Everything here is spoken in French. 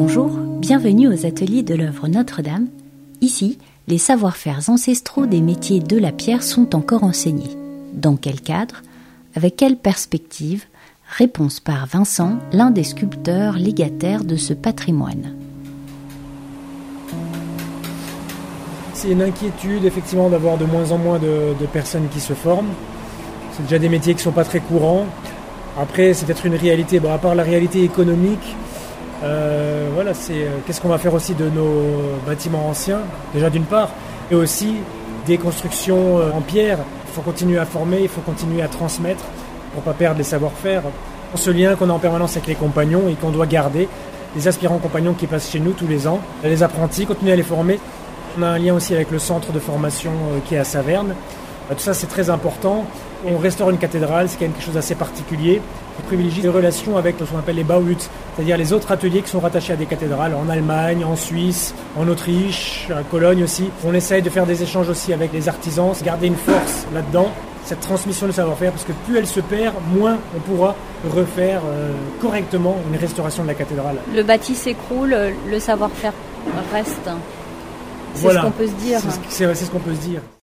Bonjour, bienvenue aux ateliers de l'œuvre Notre-Dame. Ici, les savoir-faire ancestraux des métiers de la pierre sont encore enseignés. Dans quel cadre? Avec quelle perspective? Réponse par Vincent, l'un des sculpteurs légataires de ce patrimoine. C'est une inquiétude effectivement d'avoir de moins en moins de, personnes qui se forment. C'est déjà des métiers qui ne sont pas très courants. Après, c'est peut-être une réalité. À part la réalité économique, euh, voilà, c'est euh, qu'est-ce qu'on va faire aussi de nos bâtiments anciens, déjà d'une part, et aussi des constructions euh, en pierre. Il faut continuer à former, il faut continuer à transmettre pour pas perdre les savoir-faire. Ce lien qu'on a en permanence avec les compagnons et qu'on doit garder, les aspirants compagnons qui passent chez nous tous les ans, les apprentis, continuer à les former. On a un lien aussi avec le centre de formation qui est à Saverne. Tout ça, c'est très important. On restaure une cathédrale, c'est quand même quelque chose d'assez particulier. On privilégie des relations avec ce qu'on appelle les Bauhut, c'est-à-dire les autres ateliers qui sont rattachés à des cathédrales en Allemagne, en Suisse, en Autriche, à Cologne aussi. On essaye de faire des échanges aussi avec les artisans, garder une force là-dedans, cette transmission de savoir-faire, parce que plus elle se perd, moins on pourra refaire euh, correctement une restauration de la cathédrale. Le bâti s'écroule, le savoir-faire reste. C'est voilà. ce qu'on peut se dire. C'est ce qu'on peut se dire.